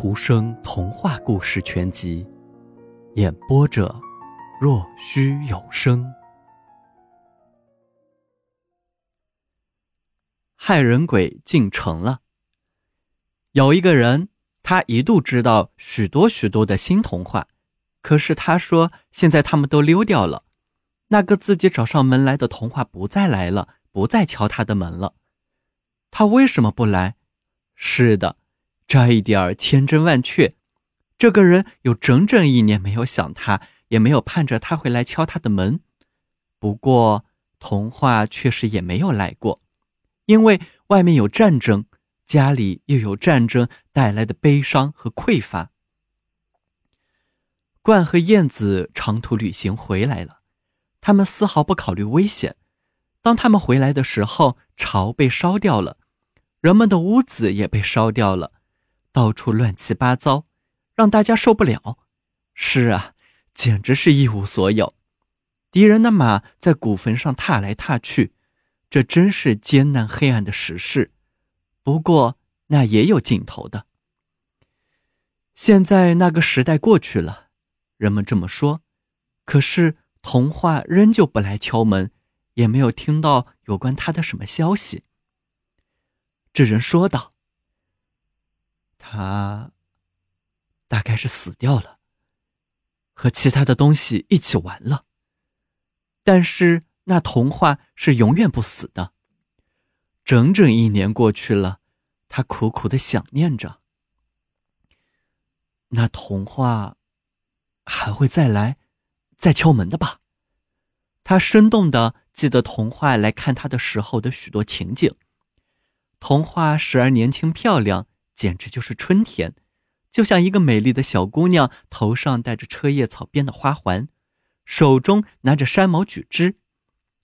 图生童话故事全集，演播者：若虚有声。害人鬼进城了。有一个人，他一度知道许多许多的新童话，可是他说现在他们都溜掉了。那个自己找上门来的童话不再来了，不再敲他的门了。他为什么不来？是的。这一点儿千真万确，这个人有整整一年没有想他，也没有盼着他会来敲他的门。不过，童话确实也没有来过，因为外面有战争，家里又有战争带来的悲伤和匮乏。鹳和燕子长途旅行回来了，他们丝毫不考虑危险。当他们回来的时候，巢被烧掉了，人们的屋子也被烧掉了。到处乱七八糟，让大家受不了。是啊，简直是一无所有。敌人的马在古坟上踏来踏去，这真是艰难黑暗的时事。不过那也有尽头的。现在那个时代过去了，人们这么说。可是童话仍旧不来敲门，也没有听到有关他的什么消息。这人说道。他大概是死掉了，和其他的东西一起完了。但是那童话是永远不死的。整整一年过去了，他苦苦的想念着。那童话还会再来，再敲门的吧？他生动的记得童话来看他的时候的许多情景。童话时而年轻漂亮。简直就是春天，就像一个美丽的小姑娘，头上戴着车叶草编的花环，手中拿着山毛榉枝，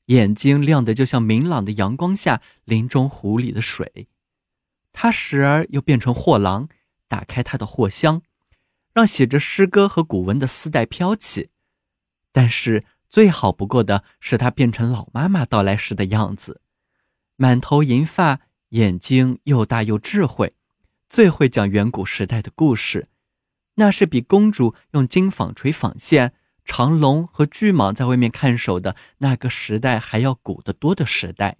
眼睛亮得就像明朗的阳光下林中湖里的水。她时而又变成货郎，打开她的货箱，让写着诗歌和古文的丝带飘起。但是最好不过的是，她变成老妈妈到来时的样子，满头银发，眼睛又大又智慧。最会讲远古时代的故事，那是比公主用金纺锤纺线、长龙和巨蟒在外面看守的那个时代还要古得多的时代。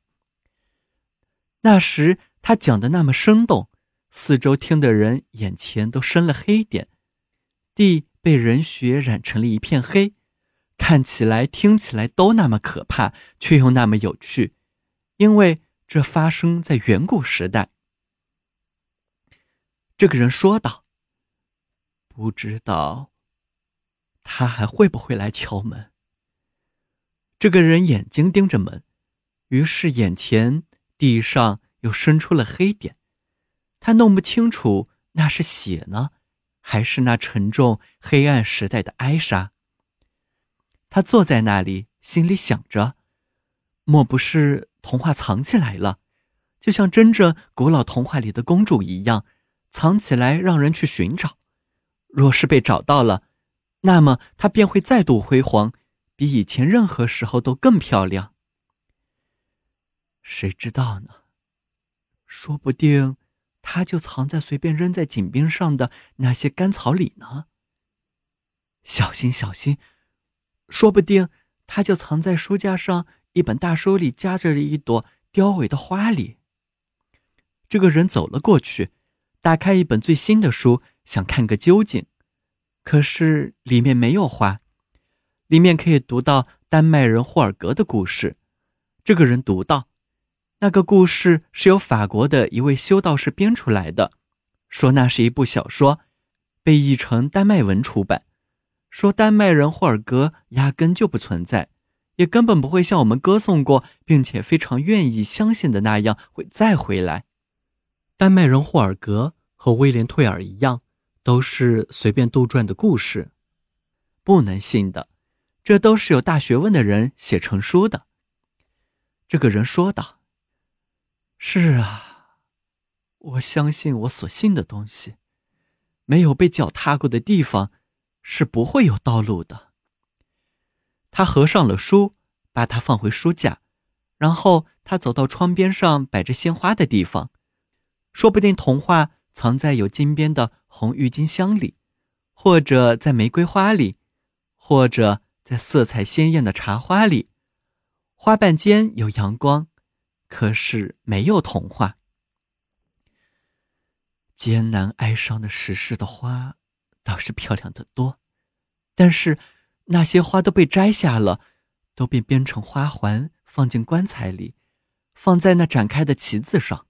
那时他讲的那么生动，四周听的人眼前都生了黑点，地被人血染成了一片黑，看起来、听起来都那么可怕，却又那么有趣，因为这发生在远古时代。这个人说道：“不知道他还会不会来敲门。”这个人眼睛盯着门，于是眼前地上又伸出了黑点。他弄不清楚那是血呢，还是那沉重黑暗时代的哀杀。他坐在那里，心里想着：莫不是童话藏起来了，就像真正古老童话里的公主一样？藏起来，让人去寻找。若是被找到了，那么它便会再度辉煌，比以前任何时候都更漂亮。谁知道呢？说不定，她就藏在随便扔在井边上的那些干草里呢。小心，小心！说不定，她就藏在书架上一本大书里夹着的一朵凋萎的花里。这个人走了过去。打开一本最新的书，想看个究竟，可是里面没有花，里面可以读到丹麦人霍尔格的故事。这个人读到，那个故事是由法国的一位修道士编出来的，说那是一部小说，被译成丹麦文出版。说丹麦人霍尔格压根就不存在，也根本不会像我们歌颂过，并且非常愿意相信的那样会再回来。丹麦人霍尔格和威廉·退尔一样，都是随便杜撰的故事，不能信的。这都是有大学问的人写成书的。这个人说道：“是啊，我相信我所信的东西。没有被脚踏过的地方，是不会有道路的。”他合上了书，把它放回书架，然后他走到窗边上摆着鲜花的地方。说不定童话藏在有金边的红郁金香里，或者在玫瑰花里，或者在色彩鲜艳的茶花里。花瓣间有阳光，可是没有童话。艰难哀伤的时事的花，倒是漂亮的多，但是那些花都被摘下了，都被编成花环，放进棺材里，放在那展开的旗子上。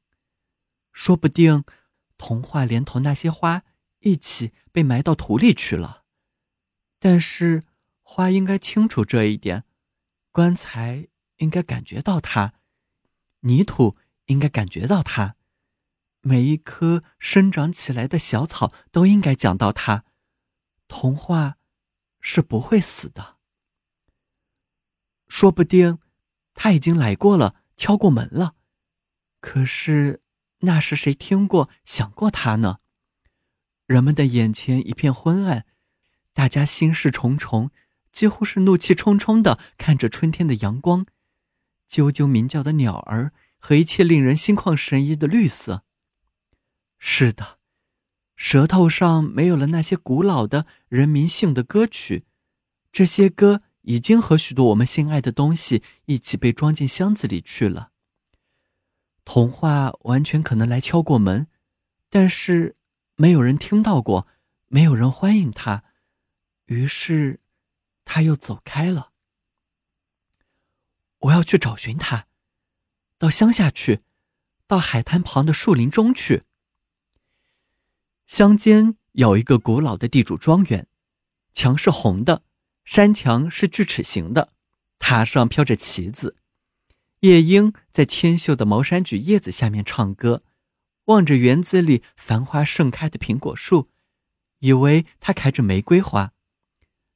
说不定，童话连同那些花一起被埋到土里去了。但是花应该清楚这一点，棺材应该感觉到它，泥土应该感觉到它。每一棵生长起来的小草都应该讲到它。童话是不会死的。说不定他已经来过了，敲过门了。可是那时谁听过、想过他呢？人们的眼前一片昏暗，大家心事重重，几乎是怒气冲冲的看着春天的阳光，啾啾鸣叫的鸟儿和一切令人心旷神怡的绿色。是的，舌头上没有了那些古老的人民性的歌曲，这些歌已经和许多我们心爱的东西一起被装进箱子里去了。童话完全可能来敲过门，但是没有人听到过，没有人欢迎他，于是他又走开了。我要去找寻他，到乡下去，到海滩旁的树林中去。乡间有一个古老的地主庄园，墙是红的，山墙是锯齿形的，塔上飘着旗子。夜莺在纤秀的毛山菊叶子下面唱歌，望着园子里繁花盛开的苹果树，以为它开着玫瑰花。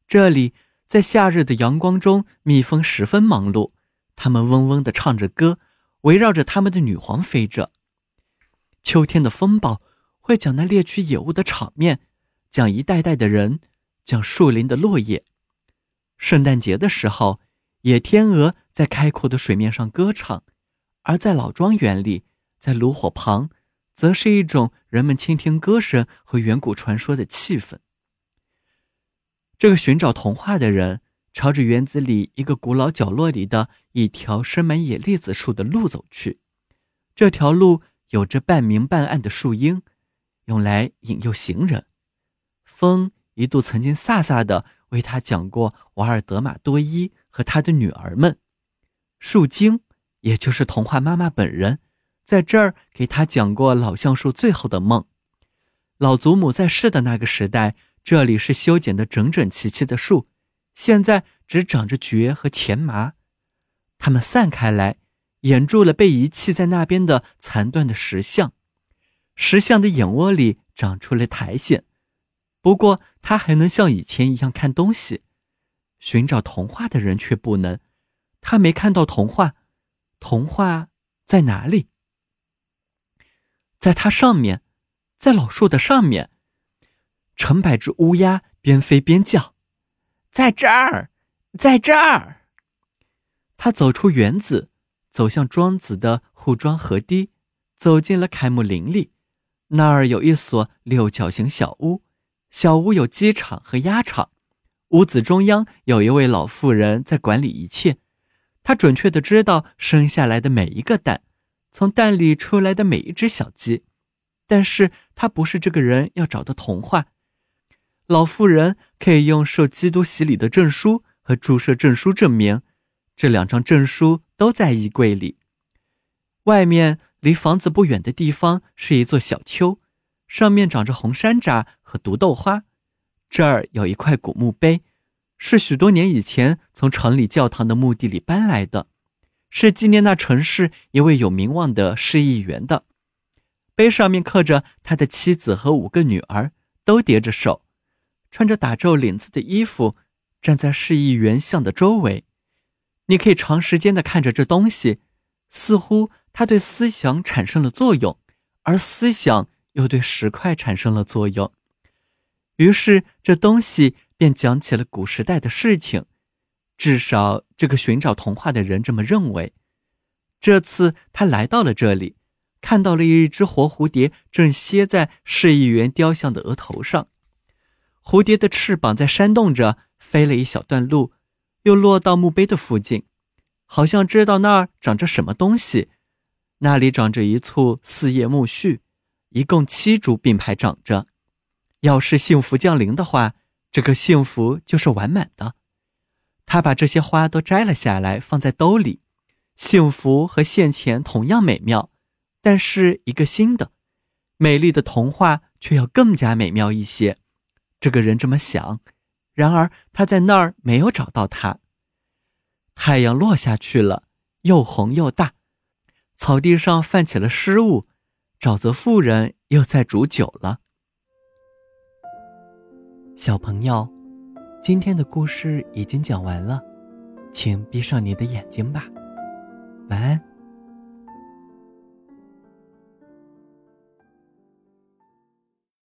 这里在夏日的阳光中，蜜蜂十分忙碌，它们嗡嗡地唱着歌，围绕着它们的女皇飞着。秋天的风暴。会讲那猎取野物的场面，讲一代代的人，讲树林的落叶。圣诞节的时候，野天鹅在开阔的水面上歌唱，而在老庄园里，在炉火旁，则是一种人们倾听歌声和远古传说的气氛。这个寻找童话的人朝着园子里一个古老角落里的一条生满野栗子树的路走去。这条路有着半明半暗的树荫。用来引诱行人。风一度曾经飒飒地为他讲过瓦尔德玛多伊和他的女儿们。树精，也就是童话妈妈本人，在这儿给他讲过老橡树最后的梦。老祖母在世的那个时代，这里是修剪的整整齐齐的树，现在只长着蕨和前麻。它们散开来，掩住了被遗弃在那边的残断的石像。石像的眼窝里长出了苔藓，不过他还能像以前一样看东西。寻找童话的人却不能，他没看到童话。童话在哪里？在它上面，在老树的上面。成百只乌鸦边飞边叫：“在这儿，在这儿。”他走出园子，走向庄子的护庄河堤，走进了凯姆林里。那儿有一所六角形小屋，小屋有鸡场和鸭场。屋子中央有一位老妇人在管理一切，他准确的知道生下来的每一个蛋，从蛋里出来的每一只小鸡。但是他不是这个人要找的童话。老妇人可以用受基督洗礼的证书和注射证书证明，这两张证书都在衣柜里，外面。离房子不远的地方是一座小丘，上面长着红山楂和毒豆花。这儿有一块古墓碑，是许多年以前从城里教堂的墓地里搬来的，是纪念那城市一位有名望的市议员的。碑上面刻着他的妻子和五个女儿，都叠着手，穿着打皱领子的衣服，站在市议员像的周围。你可以长时间的看着这东西，似乎。它对思想产生了作用，而思想又对石块产生了作用。于是，这东西便讲起了古时代的事情。至少，这个寻找童话的人这么认为。这次他来到了这里，看到了一只活蝴蝶正歇在市议员雕像的额头上，蝴蝶的翅膀在扇动着，飞了一小段路，又落到墓碑的附近，好像知道那儿长着什么东西。那里长着一簇四叶苜蓿，一共七株并排长着。要是幸福降临的话，这个幸福就是完满的。他把这些花都摘了下来，放在兜里。幸福和现前同样美妙，但是一个新的、美丽的童话却要更加美妙一些。这个人这么想，然而他在那儿没有找到它。太阳落下去了，又红又大，草地上泛起了湿雾。沼泽妇人又在煮酒了。小朋友，今天的故事已经讲完了，请闭上你的眼睛吧，晚安。